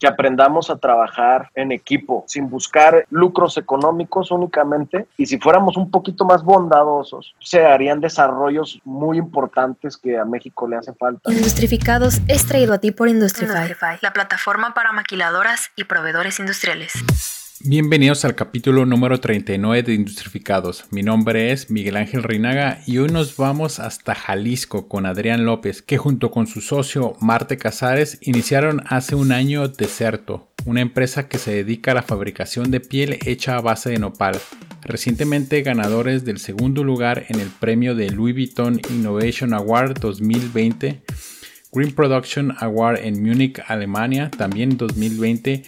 que aprendamos a trabajar en equipo, sin buscar lucros económicos únicamente. Y si fuéramos un poquito más bondadosos, se harían desarrollos muy importantes que a México le hace falta. Industrificados es traído a ti por Industrify, Industrify, la plataforma para maquiladoras y proveedores industriales. Bienvenidos al capítulo número 39 de Industrificados. Mi nombre es Miguel Ángel Reinaga y hoy nos vamos hasta Jalisco con Adrián López, que junto con su socio Marte Casares iniciaron hace un año Deserto, una empresa que se dedica a la fabricación de piel hecha a base de nopal. Recientemente ganadores del segundo lugar en el premio de Louis Vuitton Innovation Award 2020, Green Production Award en Múnich, Alemania, también 2020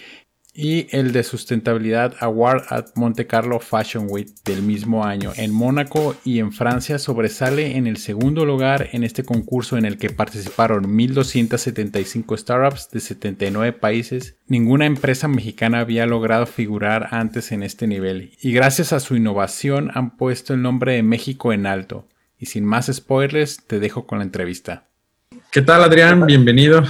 y el de Sustentabilidad Award at Monte Carlo Fashion Week del mismo año. En Mónaco y en Francia sobresale en el segundo lugar en este concurso en el que participaron 1.275 startups de 79 países. Ninguna empresa mexicana había logrado figurar antes en este nivel y gracias a su innovación han puesto el nombre de México en alto. Y sin más spoilers, te dejo con la entrevista. ¿Qué tal Adrián? Bienvenido.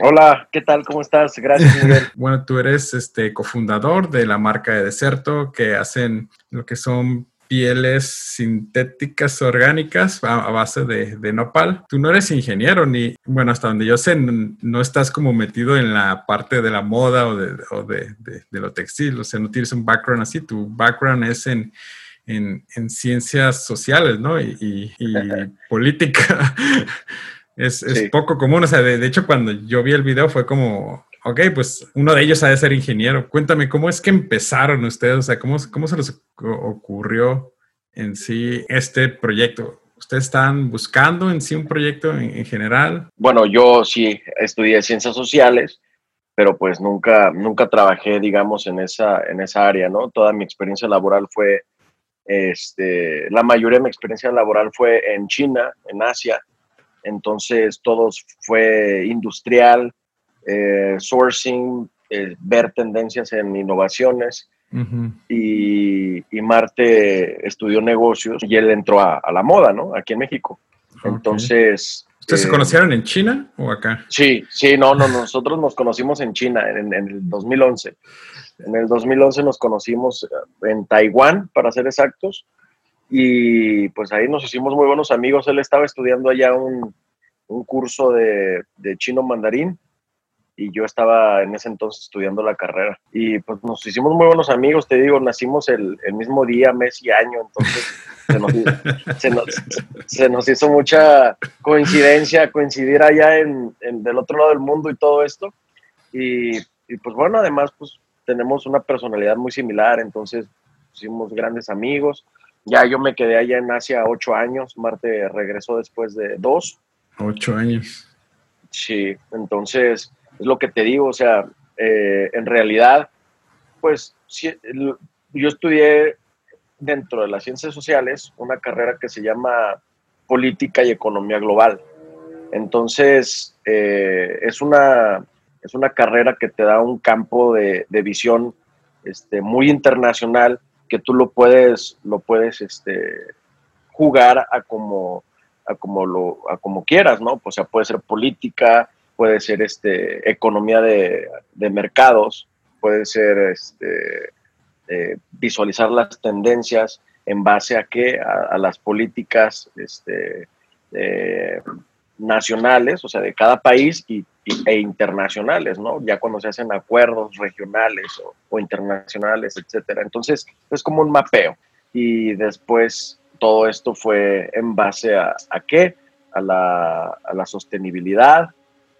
Hola, ¿qué tal? ¿Cómo estás? Gracias, Miguel. bueno, tú eres este cofundador de la marca de Deserto que hacen lo que son pieles sintéticas orgánicas a, base de, nopal. Tú no eres ingeniero ni, bueno, hasta donde yo sé, no, estás como metido en la parte de la moda o de, o de, de lo textil, o sea, no tienes un background así, tu background es en, en, en ciencias sociales, ¿no? Y, y, y política. Es, poco común, o sea, de, hecho cuando yo vi el video fue como, ok, pues uno de ellos ha de ser ingeniero. Cuéntame, ¿cómo es que empezaron ustedes? O sea, ¿cómo, cómo se les ocurrió en sí este proyecto? ¿Ustedes están buscando en sí un proyecto en, general? Bueno, yo sí estudié ciencias sociales, pero pues nunca, nunca trabajé, digamos, en esa, en esa área, ¿no? Toda mi experiencia laboral fue, este, la mayoría de mi experiencia laboral fue en China, en Asia, entonces todo fue industrial, eh, sourcing, eh, ver tendencias en innovaciones. y, Marte estudió negocios y él entró a, la moda, ¿no? Aquí en México. Entonces... ¿Ustedes se eh, conocieron en China o acá? Sí, sí, no, no, nosotros nos conocimos en China en, en el 2011. En el 2011 nos conocimos en Taiwán, para ser exactos, y pues ahí nos hicimos muy buenos amigos. Él estaba estudiando allá un, un curso de, de, chino mandarín y yo estaba en ese entonces estudiando la carrera. Y pues nos hicimos muy buenos amigos, te digo, nacimos el, el mismo día, mes y año, entonces se nos, se, nos, se nos, hizo mucha coincidencia coincidir allá en, en, del otro lado del mundo y todo esto. Y, y pues bueno, además pues tenemos una personalidad muy similar, entonces hicimos grandes amigos ya yo me quedé allá en Asia ocho años, Marte regresó después de dos. Ocho años. Sí, entonces es lo que te digo, o sea, eh, en realidad, pues yo estudié dentro de las ciencias sociales una carrera que se llama Política y Economía Global. Entonces, eh, es, una, es una carrera que te da un campo de, de visión este, muy internacional que tú lo puedes, lo puedes este, jugar a como, a como, lo, a como quieras, ¿no? O sea, puede ser política, puede ser este, economía de, de mercados, puede ser este, eh, visualizar las tendencias en base a qué, a, las políticas este, nacionales, o sea, de cada país y, e internacionales, ¿no? Ya cuando se hacen acuerdos regionales o, internacionales, etcétera. Entonces, es como un mapeo. Y después todo esto fue en base a, a qué? A la, a la, sostenibilidad,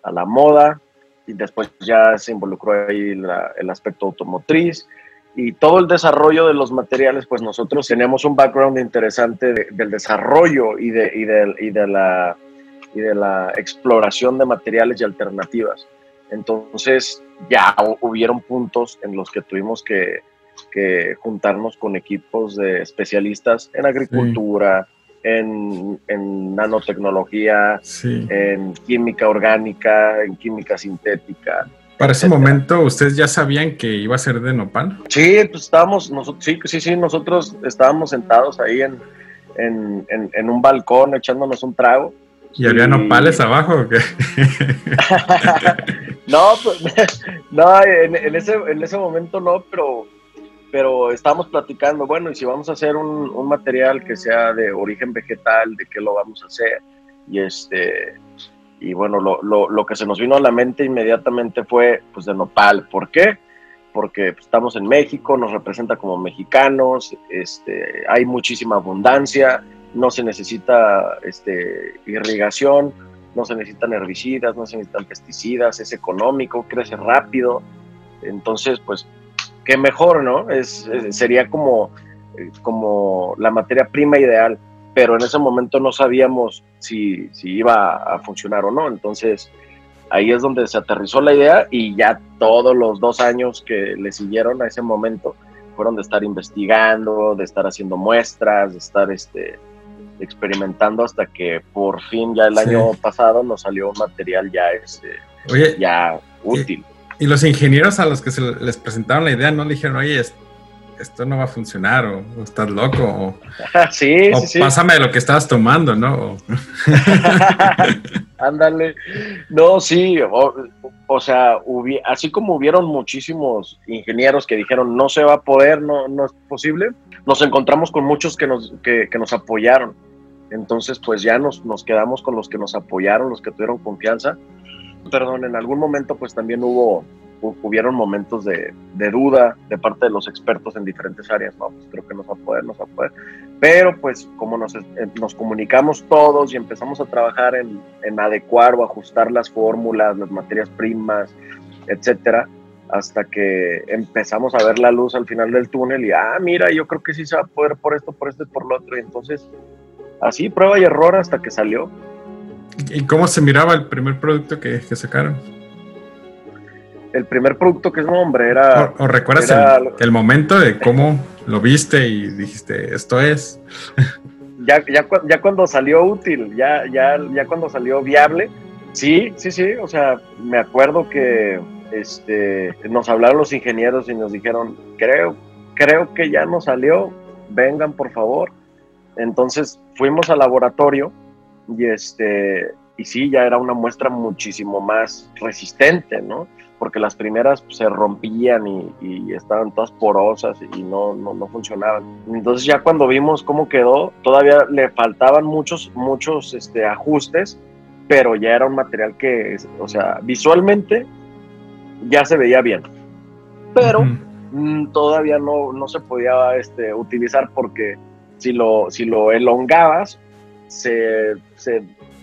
a la moda, y después ya se involucró ahí el aspecto automotriz, y todo el desarrollo de los materiales, pues nosotros tenemos un background interesante del desarrollo y de, y de, y de la y de la exploración de materiales y alternativas. Entonces ya hubieron puntos en los que tuvimos que, que juntarnos con equipos de especialistas en agricultura, en, en, nanotecnología, en química orgánica, en química sintética. Para ese momento, ¿ustedes ya sabían que iba a ser de nopal? Sí, pues estábamos, nosotros, sí, sí, sí, nosotros estábamos sentados ahí en, en, en, un balcón echándonos un trago ¿Y había nopales abajo o qué? no, pues, no en, ese, en ese momento no, pero, pero estábamos platicando, bueno, y si vamos a hacer un, un, material que sea de origen vegetal, ¿de qué lo vamos a hacer? Y este, y bueno, lo, lo, lo que se nos vino a la mente inmediatamente fue, pues, de nopal. ¿Por qué? Porque pues, estamos en México, nos representa como mexicanos, este, hay muchísima abundancia, no se necesita este, irrigación, no se necesitan herbicidas, no se necesitan pesticidas, es económico, crece rápido. Entonces, pues, qué mejor, ¿no? Es, sería como, eh, como la materia prima ideal, pero en ese momento no sabíamos si, si iba a funcionar o no. Entonces, ahí es donde se aterrizó la idea y ya todos los dos años que le siguieron a ese momento fueron de estar investigando, de estar haciendo muestras, de estar este, experimentando hasta que por fin ya el año pasado nos salió un material ya, este, ya útil. Y, los ingenieros a los que se les presentaron la idea no le dijeron, oye, esto no va a funcionar o, estás loco o, sí, pásame lo que estabas tomando, ¿no? Ándale. no, sí, o, sea, así como hubieron muchísimos ingenieros que dijeron no se va a poder, no, no es posible, nos encontramos con muchos que nos, que, que nos apoyaron entonces, pues ya nos, nos quedamos con los que nos apoyaron, los que tuvieron confianza. Perdón, en algún momento pues también hubo, hubieron momentos de, duda de parte de los expertos en diferentes áreas, no, pues creo que nos va a poder, nos va a poder. Pero pues como nos, eh, nos comunicamos todos y empezamos a trabajar en, en adecuar o ajustar las fórmulas, las materias primas, etcétera, hasta que empezamos a ver la luz al final del túnel y, ah, mira, yo creo que sí se va a poder por esto, por esto y por lo otro. Y entonces así, prueba y error hasta que salió. ¿Y cómo se miraba el primer producto que, sacaron? El primer producto que es nombre era... ¿O, recuerdas el, momento de cómo lo viste y dijiste, esto es? ya, ya, ya cuando salió útil, ya, ya, ya cuando salió viable, sí, sí, sí, o sea, me acuerdo que este, nos hablaron los ingenieros y nos dijeron, creo, creo que ya nos salió, vengan por favor. Entonces fuimos al laboratorio y, este, y sí, ya era una muestra muchísimo más resistente, ¿no? Porque las primeras se rompían y, estaban todas porosas y no, no, no, funcionaban. Entonces ya cuando vimos cómo quedó, todavía le faltaban muchos, muchos este, ajustes, pero ya era un material que, o sea, visualmente ya se veía bien. Pero mm, todavía no, no se podía este, utilizar porque si lo, si lo elongabas, se,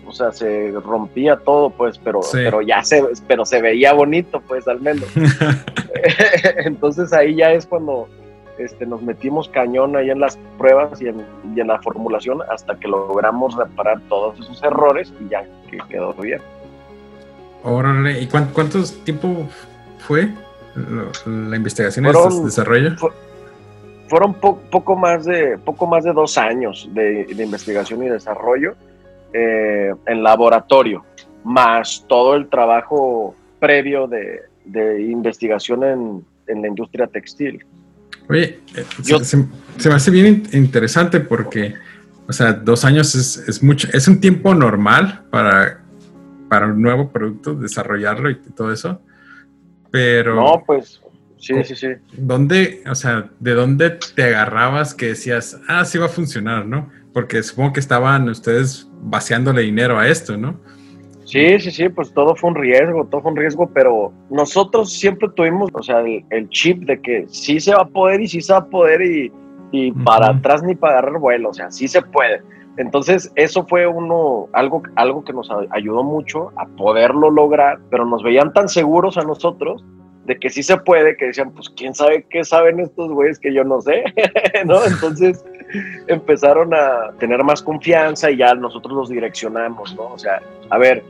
o sea, se rompía todo, pues, pero, pero ya se, pero se veía bonito, pues, al menos. Entonces ahí ya es cuando este, nos metimos cañón ahí en las pruebas y en, y en la formulación hasta que logramos reparar todos esos errores y ya que quedó bien. Órale, ¿y cuánto, cuánto tiempo fue la investigación y el desarrollo? Fueron poco, más de, poco más de dos años de, investigación y desarrollo eh, en laboratorio, más todo el trabajo previo de, investigación en, la industria textil. Oye, eh, se, me hace bien interesante porque, o sea, dos años es, es, mucho, es un tiempo normal para, para un nuevo producto, desarrollarlo y todo eso. Pero. No, pues Sí, sí, sí. ¿Dónde, o sea, de dónde te agarrabas que decías, ah, sí va a funcionar, ¿no? Porque supongo que estaban ustedes vaciándole dinero a esto, ¿no? Sí, sí, sí, pues todo fue un riesgo, todo fue un riesgo, pero nosotros siempre tuvimos, o sea, el, chip de que sí se va a poder y sí se va a poder y, y para atrás ni para agarrar vuelo, o sea, sí se puede. Entonces, eso fue uno, algo, algo que nos ayudó mucho a poderlo lograr, pero nos veían tan seguros a nosotros de que sí se puede, que decían, pues quién sabe qué saben estos güeyes que yo no sé, ¿no? Entonces empezaron a tener más confianza y ya nosotros los direccionamos, ¿no? O sea, a ver,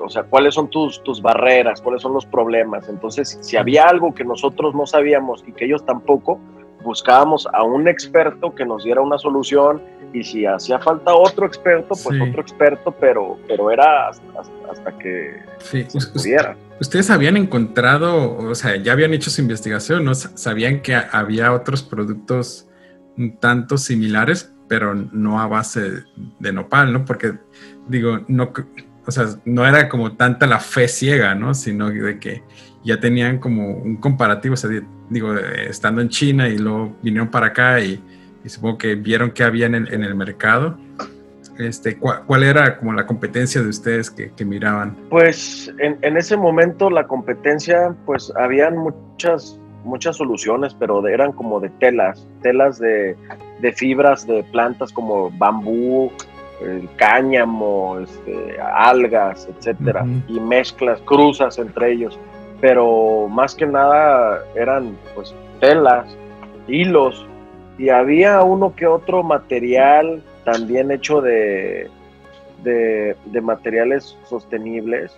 o sea, cuáles son tus, tus barreras, cuáles son los problemas. Entonces, si había algo que nosotros no sabíamos y que ellos tampoco, buscábamos a un experto que nos diera una solución y si hacía falta otro experto, pues otro experto, pero, pero era hasta, que se pudiera. Ustedes habían encontrado, o sea, ya habían hecho su investigación, ¿no? Sabían que había otros productos un tanto similares, pero no a base de nopal, ¿no? Porque digo, no, o sea, no era como tanta la fe ciega, ¿no? Sino de que ya tenían como un comparativo, o sea, digo, estando en China y luego vinieron para acá y, supongo que vieron qué había en el, mercado. Este, ¿cuál, era como la competencia de ustedes que, miraban? Pues en, en, ese momento la competencia, pues habían muchas, muchas soluciones, pero eran como de telas, telas de, de fibras de plantas como bambú, el cáñamo, este, algas, etcétera, y mezclas, cruzas entre ellos. Pero más que nada eran pues telas, hilos, y había uno que otro material también hecho de, de, materiales sostenibles,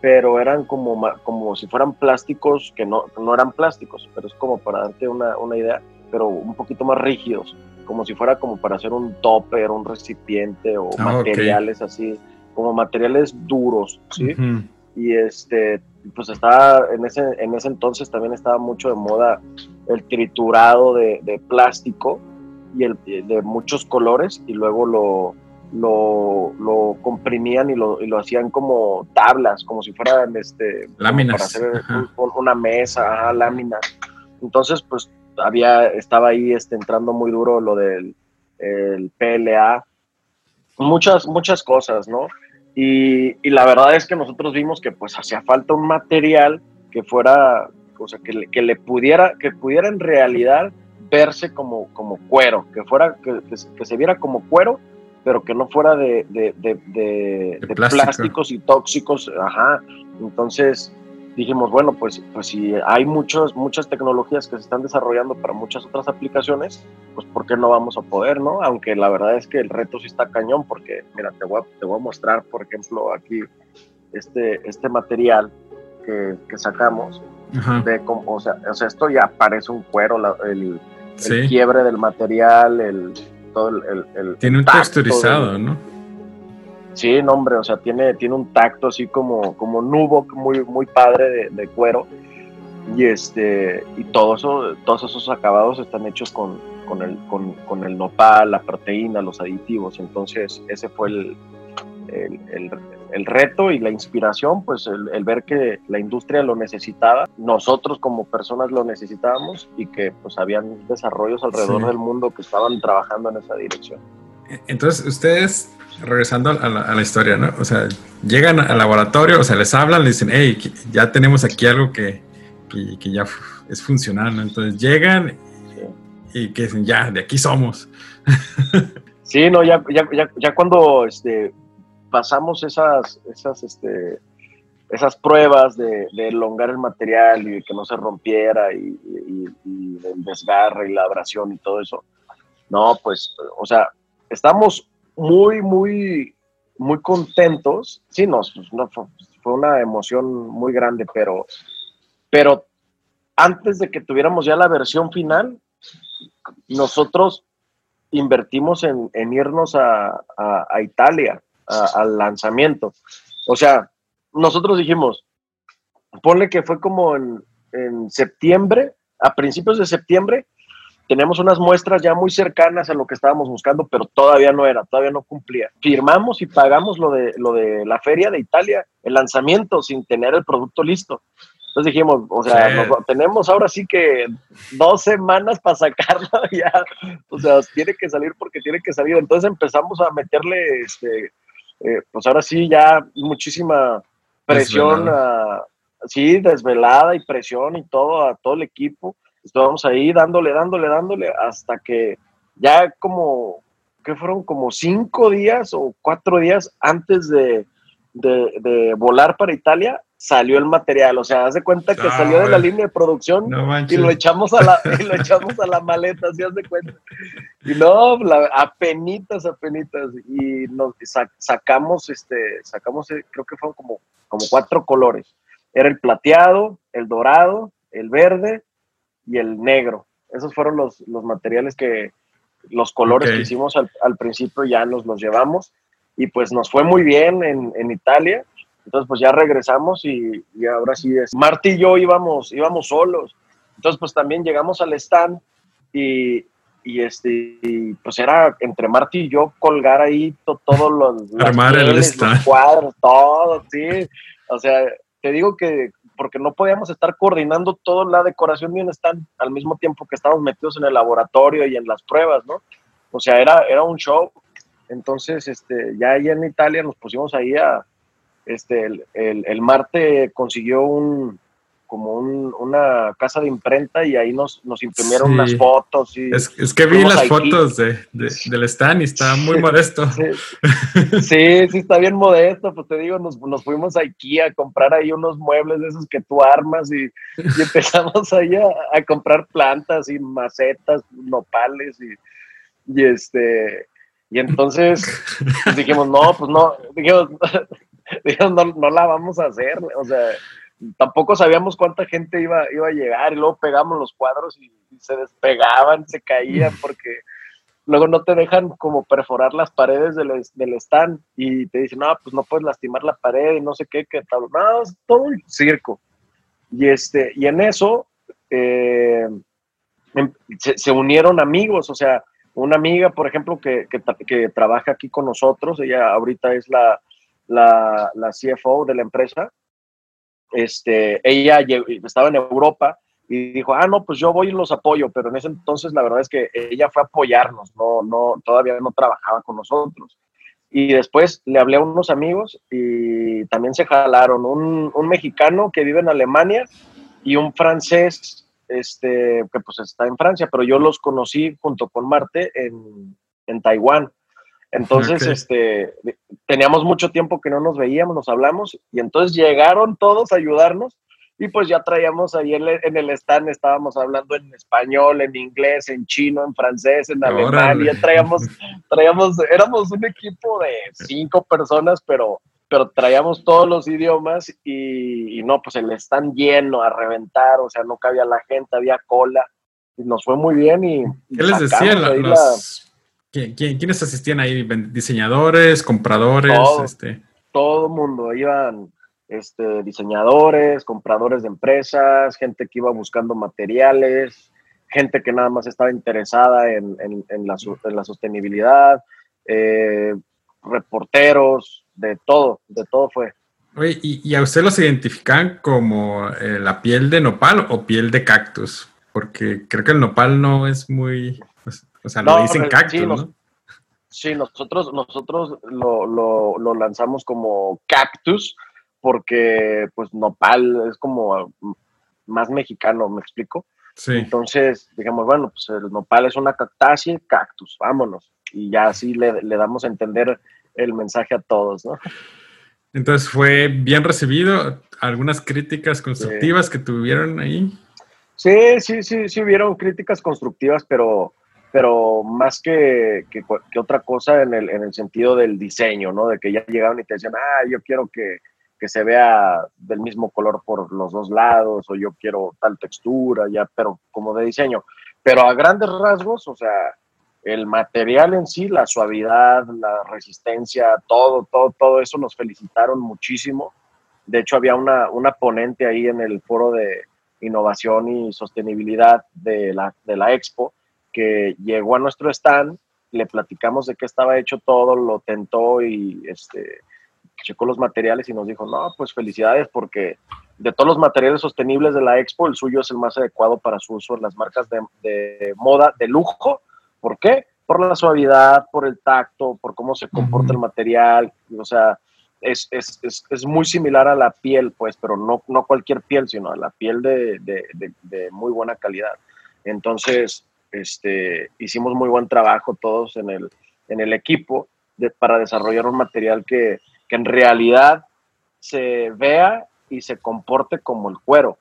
pero eran como, como si fueran plásticos que no, no eran plásticos, pero es como para darte una, una idea, pero un poquito más rígidos como si fuera como para hacer un topper, un recipiente o ah, materiales así, como materiales duros, ¿sí? Y este, pues estaba, en ese, en ese entonces también estaba mucho de moda el triturado de, plástico y el, de muchos colores y luego lo, lo, comprimían y lo, y lo, hacían como tablas, como si fueran este, láminas. Para hacer una mesa, láminas. Entonces, pues había, estaba ahí este, entrando muy duro lo del el PLA, muchas, muchas cosas, ¿no? Y, y, la verdad es que nosotros vimos que pues hacía falta un material que fuera, o sea, que le, que le pudiera, que pudiera en realidad verse como, como cuero, que fuera, que, que, se viera como cuero, pero que no fuera de, de, de, de plásticos y tóxicos, ajá. Entonces, dijimos, bueno, pues, pues si hay muchos, muchas tecnologías que se están desarrollando para muchas otras aplicaciones, pues ¿por qué no vamos a poder, no? Aunque la verdad es que el reto sí está cañón, porque, mira, te voy a, te voy a mostrar, por ejemplo, aquí este, este material que, que sacamos, de cómo, o, sea, o sea, esto ya parece un cuero, el, quiebre del material, el, todo el... el Tiene un texturizado, ¿no? Sí, no, hombre, o sea, tiene, tiene un tacto así como, como nubo, muy, muy padre de, cuero. Y este, y todo eso, todos esos acabados están hechos con, con, el, con, el nopal, la proteína, los aditivos. Entonces, ese fue el, el, reto y la inspiración, pues el, ver que la industria lo necesitaba, nosotros como personas lo necesitábamos y que pues habían desarrollos alrededor del mundo que estaban trabajando en esa dirección. Entonces, ustedes regresando a la, historia, ¿no? O sea, llegan al laboratorio, o sea, les hablan, les dicen, hey, ya tenemos aquí algo que, que, ya es funcional, ¿no? Entonces llegan y que dicen, ya, de aquí somos. Sí, no, ya, ya, ya, ya cuando este, pasamos esas, esas, este, esas pruebas de, de, elongar el material y que no se rompiera y, el desgarre y la abrasión y todo eso, no, pues, o sea, estamos muy, muy, muy contentos. Sí, nos, fue una emoción muy grande, pero, pero antes de que tuviéramos ya la versión final, nosotros invertimos en, irnos a, Italia, al lanzamiento. O sea, nosotros dijimos, ponle que fue como en, en septiembre, a principios de septiembre, tenemos unas muestras ya muy cercanas a lo que estábamos buscando, pero todavía no era, todavía no cumplía. Firmamos y pagamos lo de, lo de la feria de Italia, el lanzamiento, sin tener el producto listo. Entonces dijimos, o sea, tenemos ahora sí que dos semanas para sacarlo ya. O sea, tiene que salir porque tiene que salir. Entonces empezamos a meterle, este, eh, pues ahora sí, ya muchísima presión, sí, desvelada y presión y todo a todo el equipo. Estábamos ahí dándole, dándole, dándole, hasta que ya como, que fueron como cinco días o cuatro días antes de, de, volar para Italia, salió el material. O sea, haz de cuenta que ah, salió de la línea de producción y lo echamos a la, y lo echamos a la maleta, así haz de cuenta. Y no, la, apenitas, apenitas. Y nos sacamos, este, sacamos, eh, creo que fueron como, como cuatro colores. Era el plateado, el dorado, el verde y el negro. Esos fueron los, los materiales que, los colores que hicimos al, al, principio ya nos los llevamos y pues nos fue muy bien en, en Italia. Entonces pues ya regresamos y, y, ahora sí es. Marty y yo íbamos, íbamos solos. Entonces pues también llegamos al stand y, y este, pues era entre Marty y yo colgar ahí todos los, los cuadros, todo, sí. O sea, te digo que porque no podíamos estar coordinando toda la decoración de un stand al mismo tiempo que estábamos metidos en el laboratorio y en las pruebas, ¿no? O sea, era, era un show. Entonces, este, ya allá en Italia nos pusimos ahí a, este, el, el, el Marte consiguió un, como una casa de imprenta y ahí nos, nos imprimieron unas fotos. Y es, que vi las fotos de, del stand y está muy modesto. Sí. sí. está bien modesto. Pues te digo, nos, nos, fuimos a IKEA a comprar ahí unos muebles de esos que tú armas y, empezamos ahí a, comprar plantas y macetas, nopales y, y este. Y entonces dijimos, no, pues no, dijimos no, no la vamos a hacer. O sea, tampoco sabíamos cuánta gente iba, iba a llegar y luego pegamos los cuadros y, se despegaban, se caían porque luego no te dejan como perforar las paredes del, del, stand y te dicen, no, pues no puedes lastimar la pared y no sé qué, qué tal, no, es todo un circo. Y, este, y en eso eh, em, se, unieron amigos, o sea, una amiga, por ejemplo, que, que, trabaja aquí con nosotros, ella ahorita es la, la, la CFO de la empresa, este, ella estaba en Europa y dijo, ah, no, pues yo voy y los apoyo, pero en ese entonces la verdad es que ella fue a apoyarnos, no, no, todavía no trabajaba con nosotros. Y después le hablé a unos amigos y también se jalaron un, un mexicano que vive en Alemania y un francés este, que pues está en Francia, pero yo los conocí junto con Marte en, en Taiwán. Entonces, este, teníamos mucho tiempo que no nos veíamos, nos hablamos, y entonces llegaron todos a ayudarnos, y pues ya traíamos ahí en, el stand, estábamos hablando en español, en inglés, en chino, en francés, en alemán, y ya traíamos, traíamos, éramos un equipo de cinco personas, pero, pero traíamos todos los idiomas, y, no, pues el stand lleno, a reventar, o sea, no cabía la gente, había cola, y nos fue muy bien, y... ¿Qué les decían los quiénes asistían ahí? ¿Diseñadores, compradores? Todo, este? todo mundo, iban este, diseñadores, compradores de empresas, gente que iba buscando materiales, gente que nada más estaba interesada en, la, sostenibilidad, eh, reporteros, de todo, de todo fue. Oye, ¿y, a usted los identifican como eh, la piel de nopal o piel de cactus? Porque creo que el nopal no es muy, o sea, lo dicen cactus, sí, ¿no? Sí, nosotros, nosotros lo, lo, lanzamos como cactus porque, pues, nopal es como más mexicano, ¿me explico? Sí. Entonces, digamos, bueno, pues el nopal es una cactácea, cactus, vámonos. Y ya así le, le damos a entender el mensaje a todos, ¿no? Entonces, ¿fue bien recibido? ¿Algunas críticas constructivas que tuvieron ahí? Sí, sí, sí, sí hubieron críticas constructivas, pero pero más que, que, otra cosa en el, en el, sentido del diseño, ¿no? De que ya llegaron y te decían, ah, yo quiero que, que, se vea del mismo color por los dos lados, o yo quiero tal textura, ya, pero como de diseño. Pero a grandes rasgos, o sea, el material en sí, la suavidad, la resistencia, todo, todo, todo eso nos felicitaron muchísimo. De hecho, había una, una ponente ahí en el foro de innovación y sostenibilidad de la, de la expo, que llegó a nuestro stand, le platicamos de qué estaba hecho todo, lo tentó y este, checó los materiales y nos dijo, no, pues felicidades porque de todos los materiales sostenibles de la expo, el suyo es el más adecuado para su uso en las marcas de, moda de lujo. ¿Por qué? Por la suavidad, por el tacto, por cómo se comporta el material. O sea, es, es, es, es, muy similar a la piel, pues, pero no, no cualquier piel, sino a la piel de, de, de muy buena calidad. Entonces, este, hicimos muy buen trabajo todos en el, en el equipo para desarrollar un material que, en realidad se vea y se comporte como el cuero,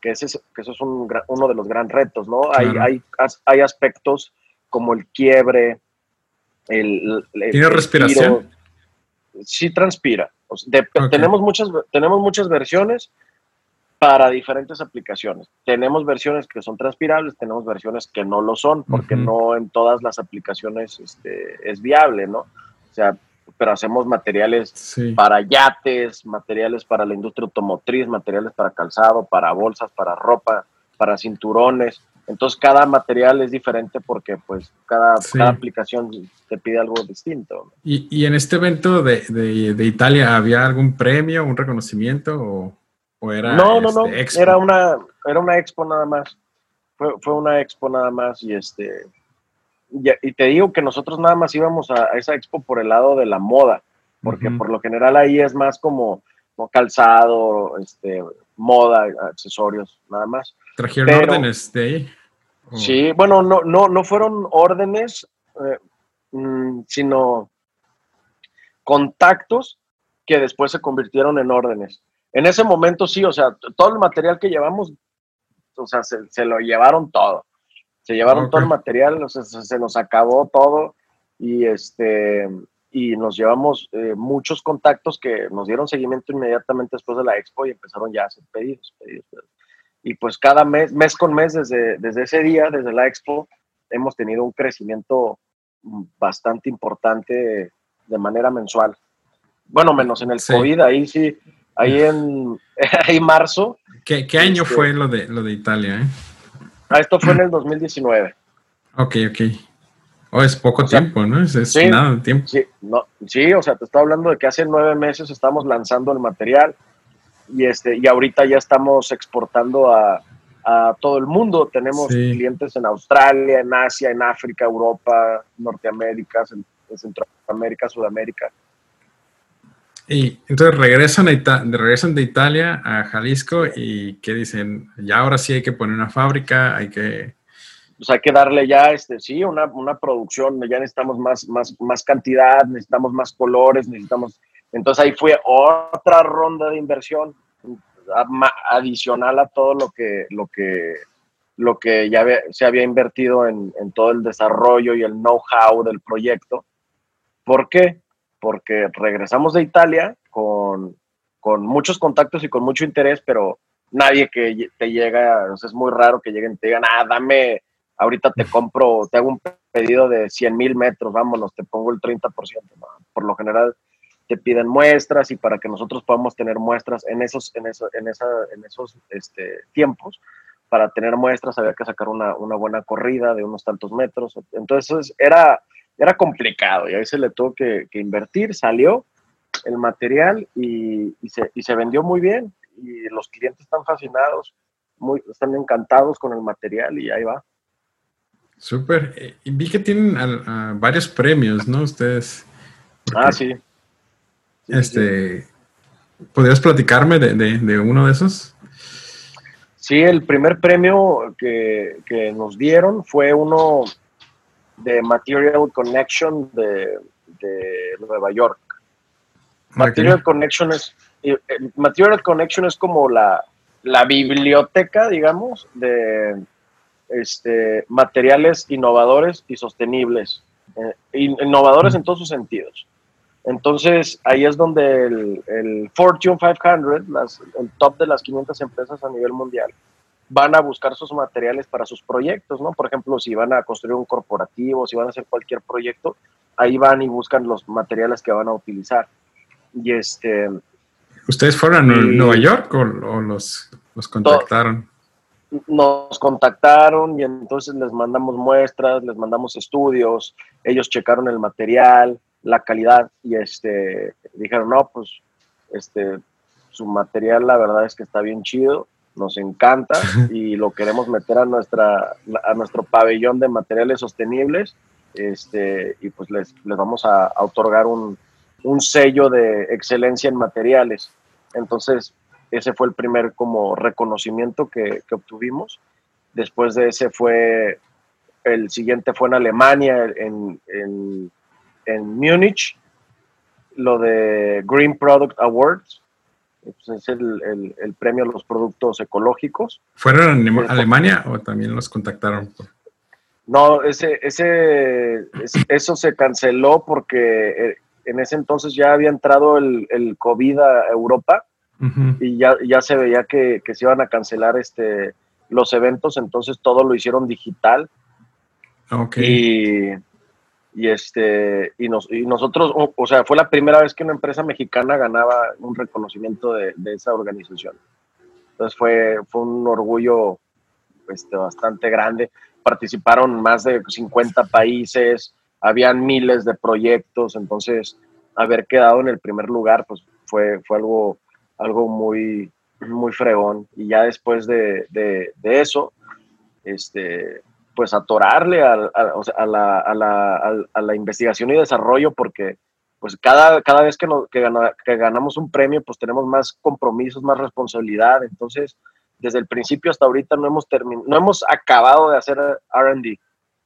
que, ese que eso es uno de los grandes retos, ¿no? Hay, hay, hay, aspectos como el quiebre, el... ¿Tiene respiración? sí transpira. tenemos, muchas, tenemos muchas versiones para diferentes aplicaciones. Tenemos versiones que son transpirables, tenemos versiones que no lo son, porque no en todas las aplicaciones este, es viable, ¿no? O sea, pero hacemos materiales para yates, materiales para la industria automotriz, materiales para calzado, para bolsas, para ropa, para cinturones. Entonces cada material es diferente porque pues cada, cada aplicación te pide algo distinto. ¿Y, ¿Y, en este evento de, de, de, Italia había algún premio, un reconocimiento o, o era... No, no, no, este, era una, era una expo nada más. Fue, fue una expo nada más y este... Y, te digo que nosotros nada más íbamos a, esa expo por el lado de la moda, porque por lo general ahí es más como, como calzado, este, moda, accesorios, nada más. ¿Trajeron órdenes de ahí? Sí, bueno, no, no, no fueron órdenes, eh, mm, sino contactos que después se convirtieron en órdenes. En ese momento sí, o sea, todo el material que llevamos, o sea, se, lo llevaron todo. Se llevaron todo el material, o sea, se, nos acabó todo y este y nos llevamos eh, muchos contactos que nos dieron seguimiento inmediatamente después de la expo y empezaron ya a hacer pedidos, pedidos, pedidos y pues cada mes, mes con mes, desde, desde ese día, desde la expo, hemos tenido un crecimiento bastante importante de manera mensual. Bueno, menos en el COVID, ahí sí, ahí en ahí marzo. ¿Qué, qué año este fue lo de, lo de Italia? Eh? Ah, esto fue en el 2019. Ok, ok. Oh, es poco tiempo, ¿no? Es, nada de tiempo. Sí, no, sí, o sea, te estoy hablando de que hace nueve meses estamos lanzando el material y, este, y ahorita ya estamos exportando a, todo el mundo. Tenemos clientes en Australia, en Asia, en África, Europa, Norteamérica, Centroamérica, Sudamérica. Y entonces regresan, a regresan de Italia a Jalisco y ¿qué dicen? Ya ahora sí hay que poner una fábrica, hay que... Pues hay que darle ya, este, sí, una, una producción, ya necesitamos más, más, más cantidad, necesitamos más colores, necesitamos entonces ahí fue otra ronda de inversión adicional a todo lo que, lo que, lo que ya se había invertido en, todo el desarrollo y el know-how del proyecto. ¿Por qué? Porque regresamos de Italia con, con, muchos contactos y con mucho interés, pero nadie que te llega, es muy raro que lleguen y te digan, ah, dame, ahorita te compro, te hago un pedido de 100 mil metros, vámonos, te pongo el 30%. Por lo general, te piden muestras y para que nosotros podamos tener muestras en esos, en eso, en esa, en esos este, tiempos, para tener muestras había que sacar una, una, buena corrida de unos tantos metros. Entonces era, era complicado y ahí se le tuvo que, invertir, salió el material y, y, se, y, se, vendió muy bien y los clientes están fascinados, muy, están encantados con el material y ahí va. Súper. Eh, y vi que tienen varios premios, ¿no? Ustedes. Ah, sí. Este, ¿Podrías platicarme de, uno de esos? Sí, el primer premio que, nos dieron fue uno de Material Connection de, Nueva York. Material Connection es eh, Material Connection es como la, biblioteca, digamos, de este, materiales innovadores y sostenibles. Eh, innovadores en todos sus sentidos. Entonces, ahí es donde el, Fortune 500, las, el top de las 500 empresas a nivel mundial, van a buscar sus materiales para sus proyectos, ¿no? Por ejemplo, si van a construir un corporativo, si van a hacer cualquier proyecto, ahí van y buscan los materiales que van a utilizar. Y este... ¿Ustedes fueron a Nueva York o, los, los contactaron? Nos contactaron y entonces les mandamos muestras, les mandamos estudios, ellos checaron el material, la calidad y este, dijeron, no, pues este, su material la verdad es que está bien chido, nos encanta y lo queremos meter a, nuestra, a nuestro pabellón de materiales sostenibles este, y pues les, les vamos a, otorgar un, un, sello de excelencia en materiales. Entonces, ese fue el primer como reconocimiento que, que obtuvimos. Después de ese fue, el siguiente fue en Alemania, en, en en Múnich, lo de Green Product Awards, pues, es el, el, premio a los productos ecológicos. ¿Fueron en Alemania o también los contactaron? No, ese, ese, eso se canceló porque eh, en ese entonces ya había entrado el, el COVID a Europa y ya, ya se veía que, que, se iban a cancelar este, los eventos, entonces todo lo hicieron digital. Okay. Y y este y, nos, y nosotros o, sea fue la primera vez que una empresa mexicana ganaba un reconocimiento de, esa organización entonces fue fue un orgullo este, bastante grande. Participaron más de 50 países, habían miles de proyectos, entonces haber quedado en el primer lugar pues fue, fue algo, algo muy, muy fregón. Y ya después de, de, eso, este, pues atorarle a, a, la, a, la, investigación y desarrollo porque pues cada, cada vez que, que, ganamos un premio, pues tenemos más compromisos, más responsabilidad. Entonces, desde el principio hasta ahorita no hemos, no hemos acabado de hacer RD.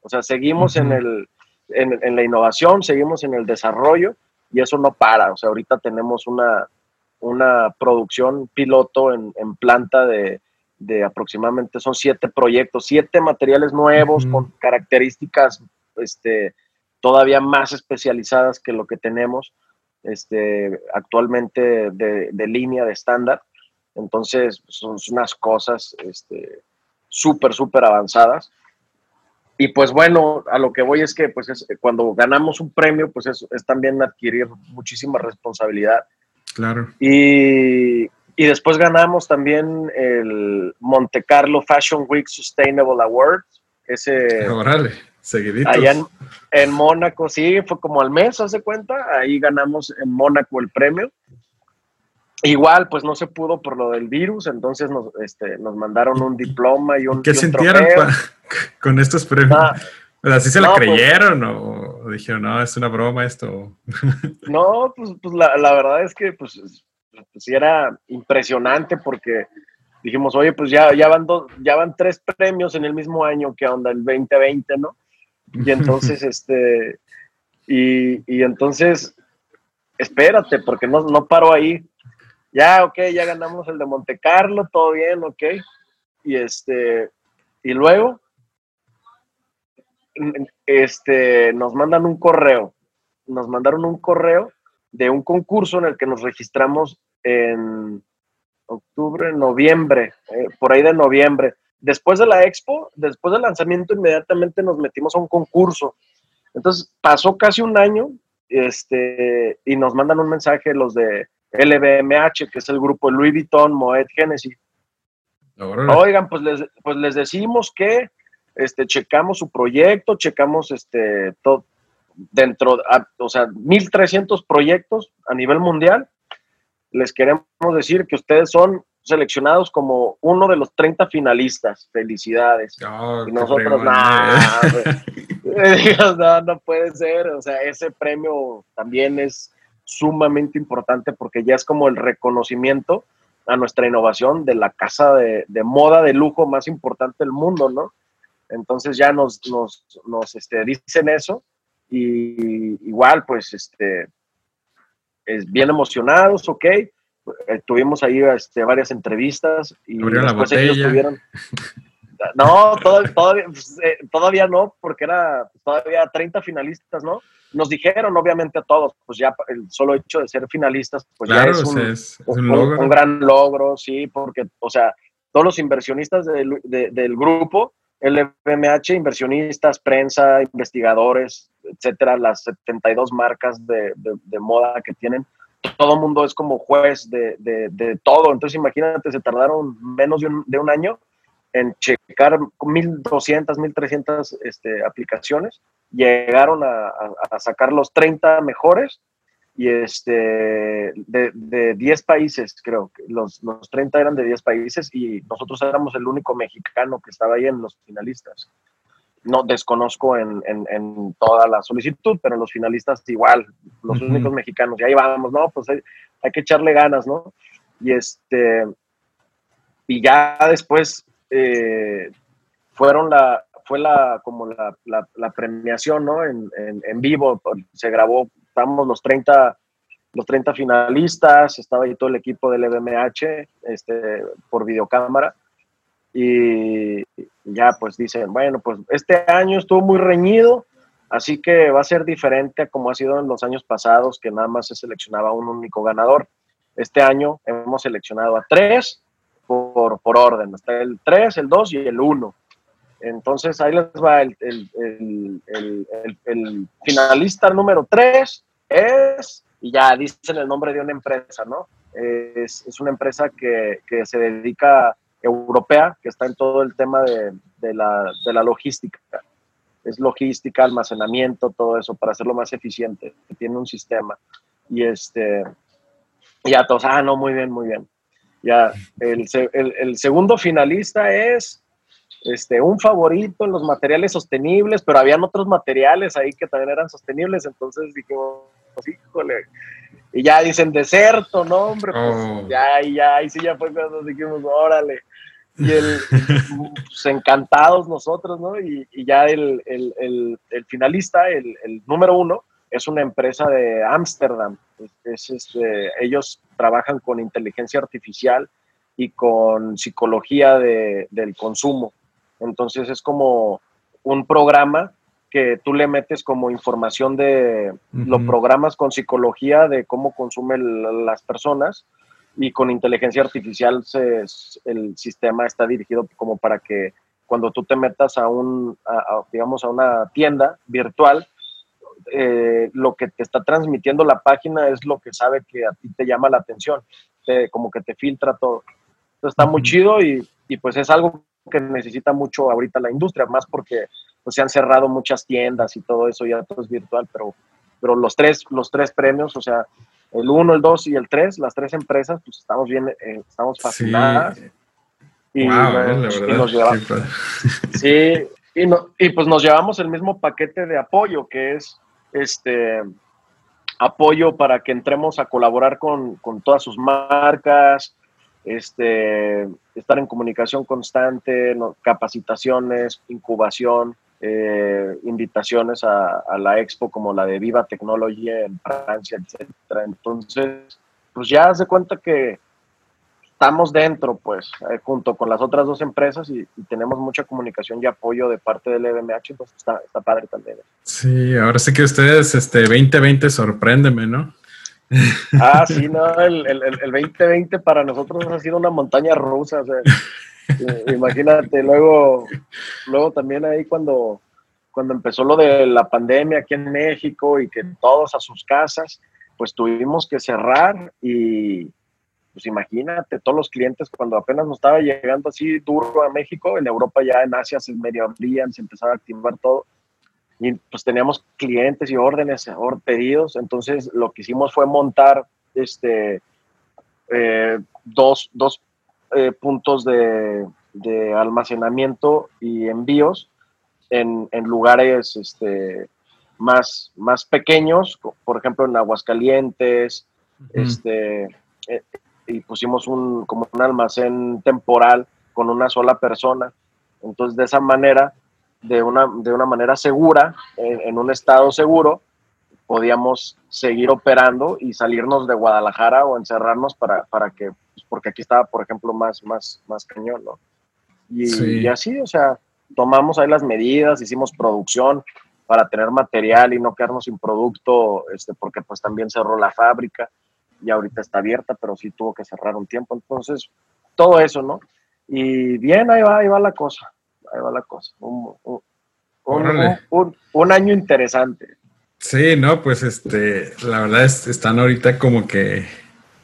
O sea, seguimos en, el, en, en, la innovación, seguimos en el desarrollo y eso no para. O sea, ahorita tenemos una, una producción piloto en, en planta de, de, aproximadamente, son siete proyectos, siete materiales nuevos con características este, todavía más especializadas que lo que tenemos este, actualmente de, de línea, de estándar. Entonces, son unas cosas este, súper, súper avanzadas. Y pues bueno, a lo que voy es que pues cuando ganamos un premio, pues es, es, también adquirir muchísima responsabilidad. Claro. Y, y, después ganamos también el Monte Carlo Fashion Week Sustainable Award. Ese. Seguiditos. Allá en, Mónaco, sí, fue como al mes, hace cuenta. Ahí ganamos en Mónaco el premio. Igual, pues no se pudo por lo del virus, entonces nos, este, nos mandaron un diploma y un. ¿Qué sintieron con estos premios? Ah, ¿Así se la pues creyeron o dijeron, no, es una broma esto? no, pues, pues la, la, verdad es que pues sí era impresionante porque dijimos, oye, pues ya, ya, van dos, ya van tres premios en el mismo año que onda el 2020, ¿no? Y entonces, este, y, y, entonces, espérate, porque no, no paro ahí. Ya, ok, ya ganamos el de Monte Carlo, todo bien, ok. Y este, y luego, este, nos mandan un correo, nos mandaron un correo de un concurso en el que nos registramos en octubre, noviembre, eh, por ahí de noviembre. Después de la expo, después del lanzamiento, inmediatamente nos metimos a un concurso. Entonces pasó casi un año este, y nos mandan un mensaje los de LVMH, que es el grupo Louis Vuitton, Moet Genesis. Oigan, pues les, pues les decimos que este, checamos su proyecto, checamos este, todo, dentro, o sea, 1.300 proyectos a nivel mundial les queremos decir que ustedes son seleccionados como uno de los 30 finalistas. Felicidades. Oh, y nosotros, no, no puede ser. O sea, ese premio también es sumamente importante porque ya es como el reconocimiento a nuestra innovación de la casa de, moda de lujo más importante del mundo, ¿no? Entonces ya nos, nos, nos este, dicen eso y igual, pues, este, es bien emocionados, ok. Eh, tuvimos ahí este, varias entrevistas y después ellos tuvieron... No, todavía, pues, eh, todavía no, porque era todavía 30 finalistas, ¿no? Nos dijeron, obviamente, a todos, pues ya el solo hecho de ser finalistas, pues ya es un, gran logro, sí, porque, o sea, todos los inversionistas del, del grupo, el inversionistas, prensa, investigadores, etcétera, las 72 marcas de, de, moda que tienen, todo el mundo es como juez de, de, todo. Entonces, imagínate, se tardaron menos de un, de año en checar 1.200, 1.300 este, aplicaciones, llegaron a, a, sacar los 30 mejores y este, de, de 10 países, creo que los, los 30 eran de 10 países y nosotros éramos el único mexicano que estaba ahí en los finalistas no desconozco en, en, toda la solicitud, pero los finalistas igual, los únicos mexicanos, y ahí vamos, ¿no? Pues hay, que echarle ganas, ¿no? Y este, y ya después eh, fueron la, fue la, como la, la, premiación, ¿no? En, en, vivo, se grabó, estábamos los 30, los 30 finalistas, estaba ahí todo el equipo del EBMH, este, por videocámara, y ya pues dicen, bueno, pues este año estuvo muy reñido, así que va a ser diferente a como ha sido en los años pasados, que nada más se seleccionaba un único ganador. Este año hemos seleccionado a tres por, por orden, está el 3, el 2 y el 1. Entonces ahí les va el, el, el, finalista número 3 es, y ya dicen el nombre de una empresa, ¿no? Es, es una empresa que, que se dedica europea que está en todo el tema de, la, de la logística. Es logística, almacenamiento, todo eso para hacerlo más eficiente. Tiene un sistema. Y este, ya todos, ah, no, muy bien, muy bien. Ya, el, el segundo finalista es este, un favorito en los materiales sostenibles, pero habían otros materiales ahí que también eran sostenibles, entonces dijimos, híjole, y ya dicen deserto, no, hombre, pues oh. ya, ya, ahí sí ya fue cuando dijimos, órale, y el, pues, encantados nosotros, ¿no? Y, ya el, el, el finalista, el, número uno, es una empresa de Ámsterdam, es, este, ellos trabajan con inteligencia artificial y con psicología de, del consumo. Entonces es como un programa que tú le metes como información de, lo programas con psicología de cómo consumen las personas y con inteligencia artificial el sistema está dirigido como para que cuando tú te metas a un, digamos, a una tienda virtual, eh, lo que te está transmitiendo la página es lo que sabe que a ti te llama la atención, como que te filtra todo. Entonces está muy chido y, y pues es algo que necesita mucho ahorita la industria, más porque pues, se han cerrado muchas tiendas y todo eso, ya todo es virtual, pero, pero los, tres, los tres premios, o sea, el 1, el 2 y el 3, las tres empresas, pues estamos bien, eh, estamos fascinadas. Y, nos llevamos, sí, y, no, y pues nos llevamos el mismo paquete de apoyo, que es este apoyo para que entremos a colaborar con, con todas sus marcas, este, estar en comunicación constante, capacitaciones, incubación, eh, invitaciones a, la expo como la de Viva Technology en Francia, etcétera. Entonces, pues ya se cuenta que estamos dentro, pues, eh, junto con las otras dos empresas y, tenemos mucha comunicación y apoyo de parte del EBMH, pues está, está padre también. Sí, ahora sí que ustedes, este 2020, sorpréndeme, ¿no? Ah, sí, no, el, el, el, 2020 para nosotros ha sido una montaña rusa. Eh, imagínate, luego, luego también ahí cuando, cuando empezó lo de la pandemia aquí en México y que todos a sus casas, pues tuvimos que cerrar y pues imagínate, todos los clientes cuando apenas nos estaba llegando así duro a México, en Europa ya en Asia se medio abrían, se empezaba a activar todo y pues teníamos clientes y órdenes, or, pedidos, entonces lo que hicimos fue montar este, eh, dos, dos eh, puntos de, de, almacenamiento y envíos en, en lugares este, más, más pequeños, por ejemplo en Aguascalientes, este, eh, y pusimos un, como un almacén temporal con una sola persona. Entonces de esa manera de una, de una manera segura, en, un estado seguro, podíamos seguir operando y salirnos de Guadalajara o encerrarnos para, para que, pues, porque aquí estaba, por ejemplo, más, más, más cañón, ¿no? Y, así, o sea, tomamos ahí las medidas, hicimos producción para tener material y no quedarnos sin producto, este, porque pues también cerró la fábrica y ahorita está abierta, pero sí tuvo que cerrar un tiempo. Entonces, todo eso, ¿no? Y bien, ahí va, ahí va la cosa ahí va la cosa. Un, año interesante. Sí, no, pues este, la verdad es, están ahorita como que,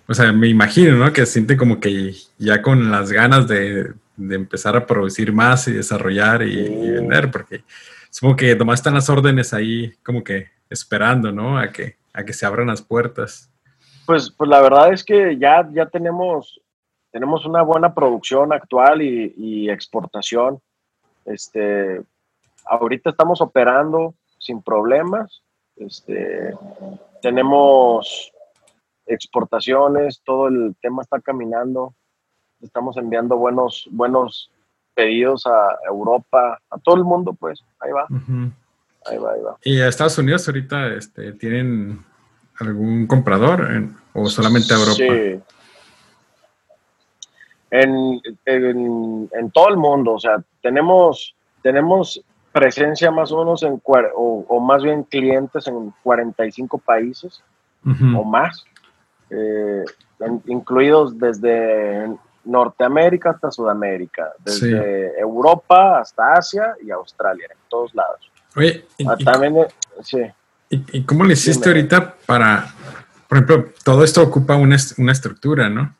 o sea, me imagino, ¿no? Que siente como que ya con las ganas de, empezar a producir más y desarrollar y, vender, porque supongo que nomás están las órdenes ahí como que esperando, ¿no? A que, a que se abran las puertas. Pues, pues la verdad es que ya, ya tenemos, tenemos una buena producción actual y, y exportación. Este, ahorita estamos operando sin problemas. Este, tenemos exportaciones, todo el tema está caminando. Estamos enviando buenos, buenos pedidos a Europa, a todo el mundo, pues. Ahí va. Ahí va, ahí va. ¿Y a Estados Unidos ahorita este, tienen algún comprador o solamente a Europa? Sí en, en, todo el mundo. O sea, tenemos, tenemos presencia más o menos en, o, o más bien clientes en 45 países o más, eh, incluidos desde Norteamérica hasta Sudamérica, desde Europa hasta Asia y Australia, en todos lados. Oye, ah, también, eh, sí. ¿Y, cómo le hiciste ahorita para, por ejemplo, todo esto ocupa una, una estructura, ¿no?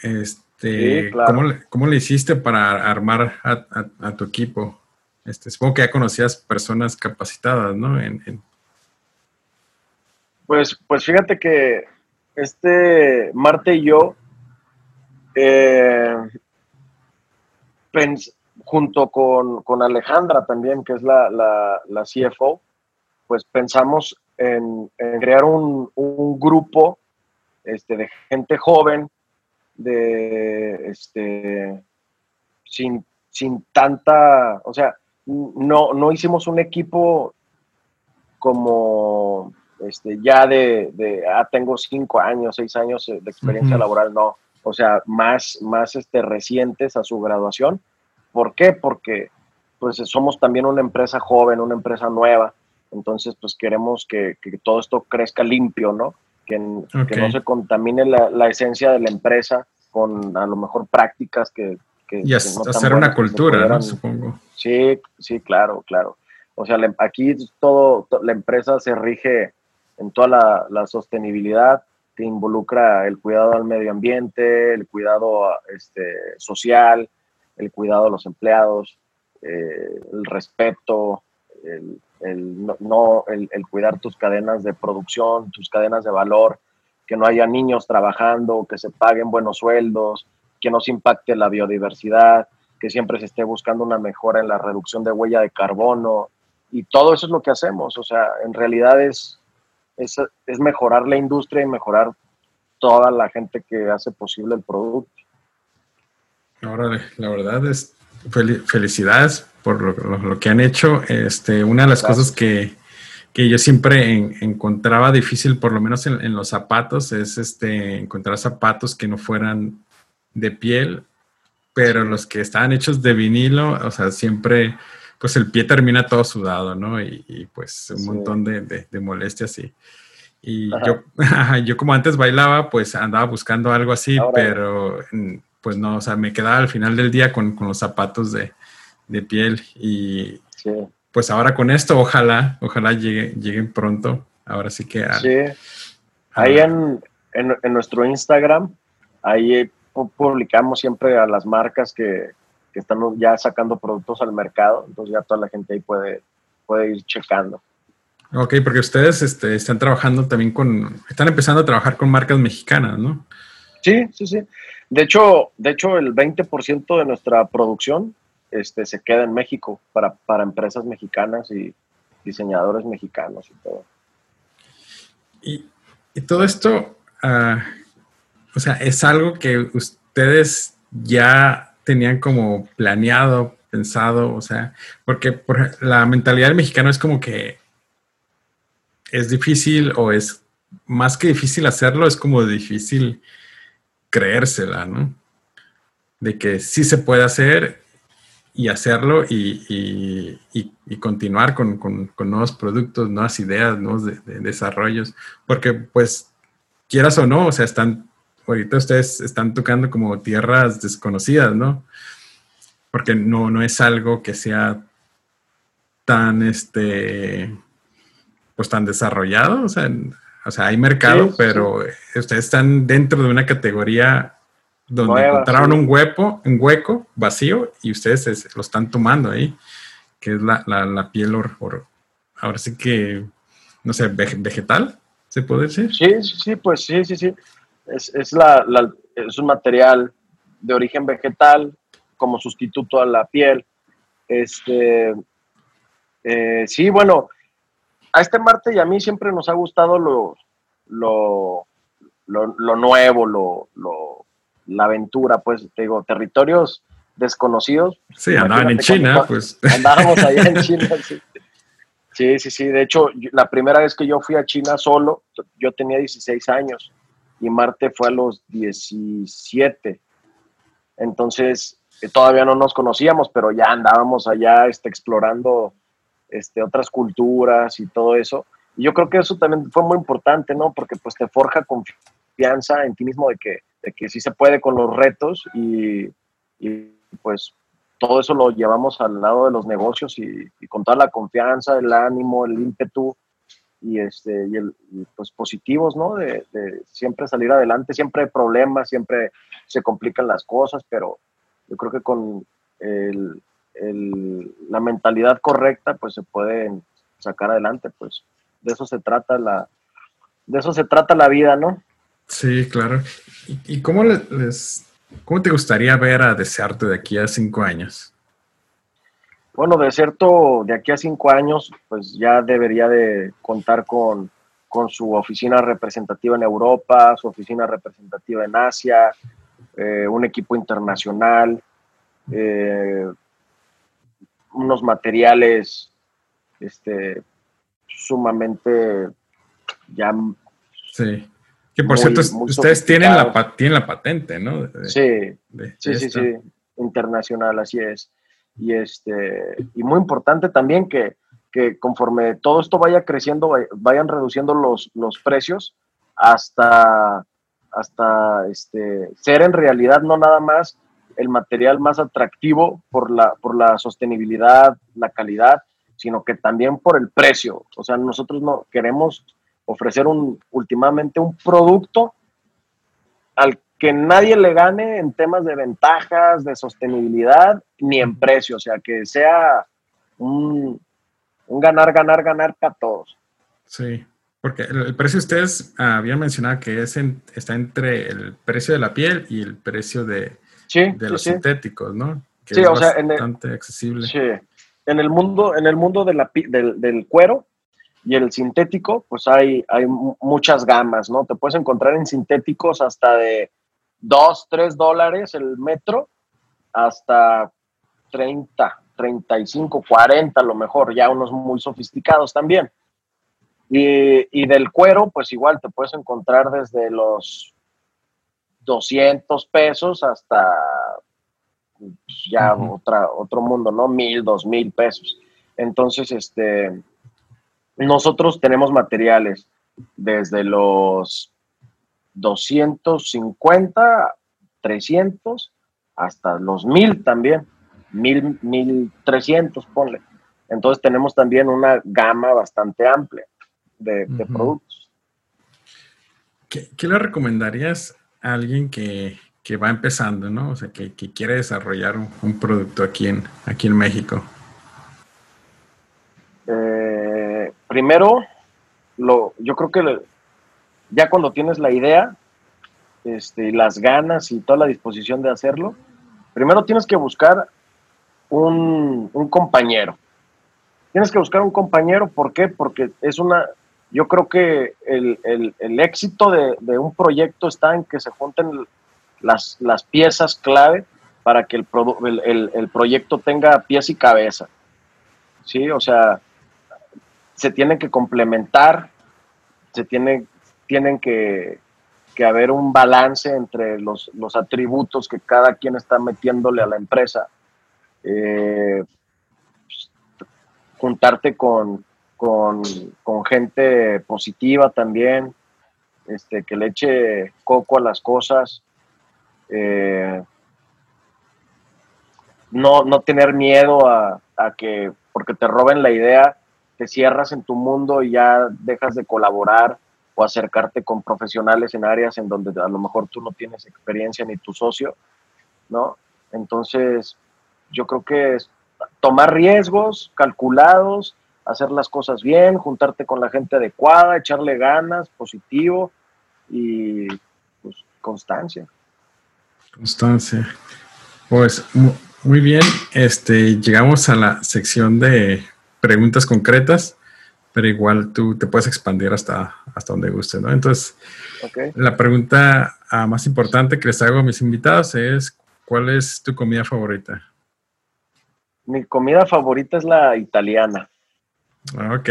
Este, ¿cómo, le, hiciste para armar a, tu equipo? Este, supongo que ya conocías personas capacitadas, ¿no? Pues, pues fíjate que este Marte y yo, eh, junto con, Alejandra también, que es la, la, CFO, pues pensamos en, crear un, un, grupo este, de gente joven de este sin, sin tanta, o sea, no, no hicimos un equipo como este, ya de, de ah, tengo cinco años, seis años de experiencia laboral, no. O sea, más, más este, recientes a su graduación. ¿Por qué? Porque pues somos también una empresa joven, una empresa nueva. Entonces, pues queremos que, que todo esto crezca limpio, ¿no? Que, que no se contamine la, la, esencia de la empresa con a lo mejor prácticas que... que y hacer una cultura, supongo. Sí, sí, claro, claro. O sea, aquí todo, la empresa se rige en toda la, sostenibilidad que involucra el cuidado al medio ambiente, el cuidado este, social, el cuidado de los empleados, eh, el respeto, el, no, el, cuidar tus cadenas de producción, tus cadenas de valor, que no haya niños trabajando, que se paguen buenos sueldos, que no se impacte la biodiversidad, que siempre se esté buscando una mejora en la reducción de huella de carbono. Y todo eso es lo que hacemos. O sea, en realidad es, es, mejorar la industria y mejorar toda la gente que hace posible el producto. Ahora, la verdad es felicidades por lo, que han hecho. Este, una de las cosas que, que yo siempre encontraba difícil, por lo menos en, los zapatos, es este, encontrar zapatos que no fueran de piel, pero los que estaban hechos de vinilo, o sea, siempre, pues el pie termina todo sudado, ¿no? Y, pues un montón de, molestias y, y yo, yo como antes bailaba, pues andaba buscando algo así, pero pues no, o sea, me quedaba al final del día con, los zapatos de, piel y, pues ahora con esto, ojalá, ojalá llegue, lleguen pronto. Ahora sí que. sí. Ahí en, nuestro Instagram, ahí publicamos siempre a las marcas que, están ya sacando productos al mercado. Entonces ya toda la gente ahí puede, puede ir checando. Ok, porque ustedes este, están trabajando también con, están empezando a trabajar con marcas mexicanas, ¿no? Sí, sí, sí. De hecho, de hecho el 20% de nuestra producción este, se queda en México para, para empresas mexicanas y diseñadores mexicanos y todo. Y, todo esto, ah, o sea, es algo que ustedes ya tenían como planeado, pensado, o sea, porque por, la mentalidad del mexicano es como que es difícil o es más que difícil hacerlo, es como difícil creérsela, ¿no? De que sí se puede hacer y hacerlo y, continuar con, nuevos productos, nuevas ideas, nuevos desarrollos, porque pues quieras o no, o sea, están, ahorita ustedes están tocando como tierras desconocidas, ¿no? Porque no, no es algo que sea tan, este, pues tan desarrollado, o sea, o sea hay mercado, pero ustedes están dentro de una categoría donde encontraron un hueco, un hueco vacío y ustedes lo están tomando ahí, que es la, la, piel, or, ahora sí que, no sé, vegetal, ¿se puede decir? Sí, sí, sí, pues sí, sí, sí. Es, es, la, es un material de origen vegetal como sustituto a la piel. Este, eh, sí, bueno, a este Marte y a mí siempre nos ha gustado lo, lo, lo, lo nuevo, lo, lo, la aventura, pues, te digo, territorios desconocidos. Sí, andaban en China, pues. Andábamos allá en China, sí. Sí, sí, sí. De hecho, la primera vez que yo fui a China solo, yo tenía 16 años y Marte fue a los 17. Entonces, eh, todavía no nos conocíamos, pero ya andábamos allá este, explorando este, otras culturas y todo eso. Y yo creo que eso también fue muy importante, ¿no? Porque pues te forja confianza en ti mismo de que que sí se puede con los retos y, pues todo eso lo llevamos al lado de los negocios y, con toda la confianza, el ánimo, el ímpetu y, este, y, pues positivos, ¿no? De, siempre salir adelante, siempre hay problemas, siempre se complican las cosas, pero yo creo que con el, la mentalidad correcta, pues se pueden sacar adelante, pues de eso se trata la, de eso se trata la vida, ¿no? Sí, claro. ¿Y, cómo les, cómo te gustaría ver a Deserto de aquí a cinco años? Bueno, Deserto de aquí a cinco años, pues ya debería de contar con, su oficina representativa en Europa, su oficina representativa en Asia, eh, un equipo internacional, eh, unos materiales este, sumamente ya... Sí. Que por cierto, ustedes tienen la, tienen la patente, ¿no? sí, sí, sí, sí, internacional, así es. Y, este, y muy importante también que, que conforme todo esto vaya creciendo, vayan reduciendo los, los precios hasta, hasta este, ser en realidad no nada más el material más atractivo por la, por la sostenibilidad, la calidad, sino que también por el precio. O sea, nosotros no queremos ofrecer un, últimamente un producto al que nadie le gane en temas de ventajas, de sostenibilidad, ni en precio. O sea, que sea un, ganar, ganar, ganar para todos. Sí, porque el, precio ustedes habían mencionado que es está entre el precio de la piel y el precio de, de los sintéticos, ¿no? Que sí, o sea, bastante accesible. Sí, en el mundo, en el mundo de la, del, del, cuero y el sintético, pues hay, hay muchas gamas, ¿no? Te puedes encontrar en sintéticos hasta de 2, 3 dólares el metro, hasta 30, 35, 40 a lo mejor, ya unos muy sofisticados también. Y, y, del cuero, pues igual te puedes encontrar desde los 200 pesos hasta pues, ya otra, otro mundo, ¿no? Mil, dos mil pesos. Entonces, este, nosotros tenemos materiales desde los 250, 300, hasta los mil también, mil, mil trescientos, ponle. Entonces tenemos también una gama bastante amplia de, productos. ¿Qué, ¿Qué, le recomendarías alguien que, que va empezando, ¿no? O sea, que, quiere desarrollar un, producto aquí en, aquí en México? Eh, primero, lo, yo creo que ya cuando tienes la idea, este, las ganas y toda la disposición de hacerlo, primero tienes que buscar un, compañero. Tienes que buscar un compañero, ¿por qué? Porque es una, yo creo que el, éxito de, de, un proyecto está en que se junten las, las piezas clave para que el, el, el, proyecto tenga pies y cabeza. ¿Sí? O sea, se tienen que complementar, se tiene, tienen que, que haber un balance entre los, los, atributos que cada quien está metiéndole a la empresa. Eh, juntarte con, con, con, gente positiva también, este, que le eche coco a las cosas, eh, no, no tener miedo a, que porque te roben la idea, te cierras en tu mundo y ya dejas de colaborar o acercarte con profesionales en áreas en donde a lo mejor tú no tienes experiencia ni tu socio, ¿no? Entonces, yo creo que es tomar riesgos calculados, hacer las cosas bien, juntarte con la gente adecuada, echarle ganas, positivo y pues constancia. Constancia. Pues muy bien, este, llegamos a la sección de preguntas concretas, pero igual tú te puedes expandir hasta, hasta donde guste, ¿no? Entonces, la pregunta ah, más importante que les hago a mis invitados es, ¿cuál es tu comida favorita? Mi comida favorita es la italiana. Ok.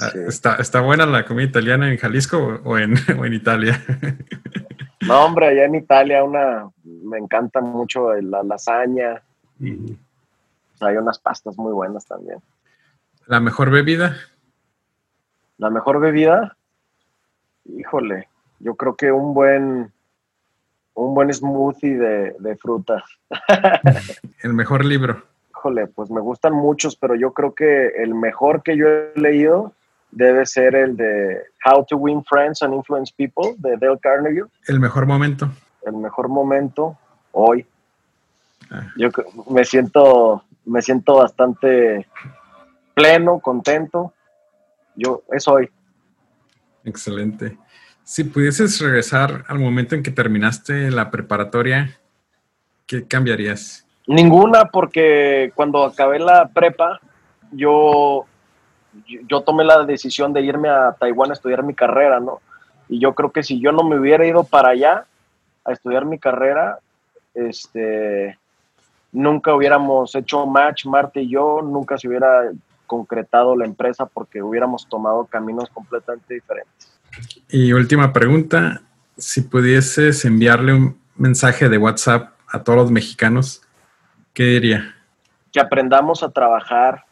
Ah, ¿Está, ¿Está, buena la comida italiana en Jalisco o en, o en Italia? No, hombre, allá en Italia una, me encanta mucho la lasaña y hay unas pastas muy buenas también. ¿La mejor bebida? La mejor bebida, híjole, yo creo que un buen, un buen smoothie de, de fruta. ¿El mejor libro? Híjole, pues me gustan muchos, pero yo creo que el mejor que yo he leído debe ser el de How to Win Friends and Influence People de Dale Carnegie. El mejor momento. El mejor momento hoy. Ah. Yo me siento, me siento bastante pleno, contento. Yo es hoy. Excelente. Si pudieses regresar al momento en que terminaste la preparatoria, ¿qué cambiarías? Ninguna, porque cuando acabé la prepa, yo, yo tomé la decisión de irme a Taiwán a estudiar mi carrera, ¿no? Y yo creo que si yo no me hubiera ido para allá a estudiar mi carrera, este, nunca hubiéramos hecho match, Marte y yo, nunca se hubiera concretado la empresa porque hubiéramos tomado caminos completamente diferentes. Y última pregunta, si pudieses enviarle un mensaje de WhatsApp a todos los mexicanos, ¿qué diría? Que aprendamos a trabajar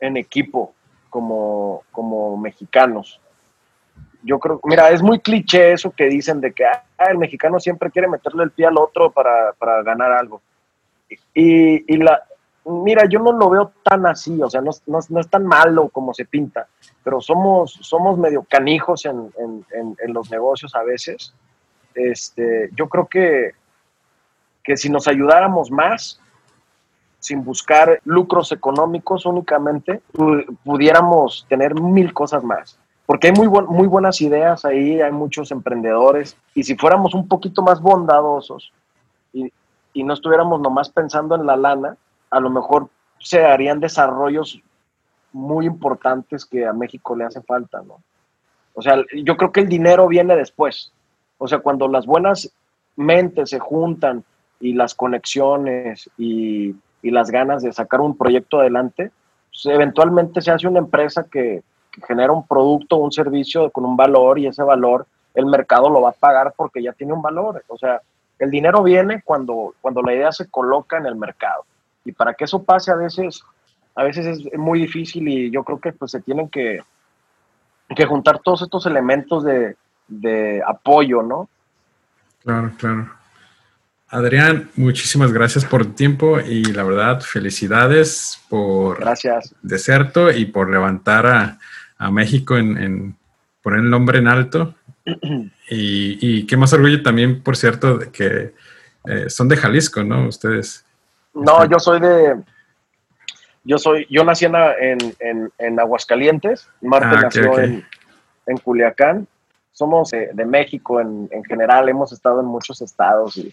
en equipo como, como mexicanos. Yo creo, mira, es muy cliché eso que dicen de que ah, el mexicano siempre quiere meterle el pie al otro para, para ganar algo. Y, y, la, mira, yo no lo veo tan así, o sea, no, no, es tan malo como se pinta, pero somos, somos medio canijos en, en, en, los negocios a veces. Este, yo creo que, que si nos ayudáramos más, sin buscar lucros económicos únicamente, pudiéramos tener mil cosas más. Porque hay muy, muy buenas ideas ahí, hay muchos emprendedores, y si fuéramos un poquito más bondadosos y, y no estuviéramos nomás pensando en la lana, a lo mejor se harían desarrollos muy importantes que a México le hace falta, ¿no? O sea, yo creo que el dinero viene después. O sea, cuando las buenas mentes se juntan y las conexiones y, las ganas de sacar un proyecto adelante, pues, eventualmente se hace una empresa que, que genera un producto, un servicio con un valor y ese valor el mercado lo va a pagar porque ya tiene un valor. O sea, el dinero viene cuando, cuando la idea se coloca en el mercado. Y para que eso pase a veces, a veces es muy difícil y yo creo que pues se tienen que, que juntar todos estos elementos de, de apoyo, ¿no? Claro, claro. Adrián, muchísimas gracias por tu tiempo y la verdad, felicidades por gracias. Deserto y por levantar a, a México en, en, poner el nombre en alto. y, y, qué más orgullo también, por cierto, de que eh, son de Jalisco, ¿no? Ustedes. No, yo soy de. Yo soy, yo nací en, en, Aguascalientes, Marte ah, nació En, en Culiacán. Somos de, México en, en, general, hemos estado en muchos estados y,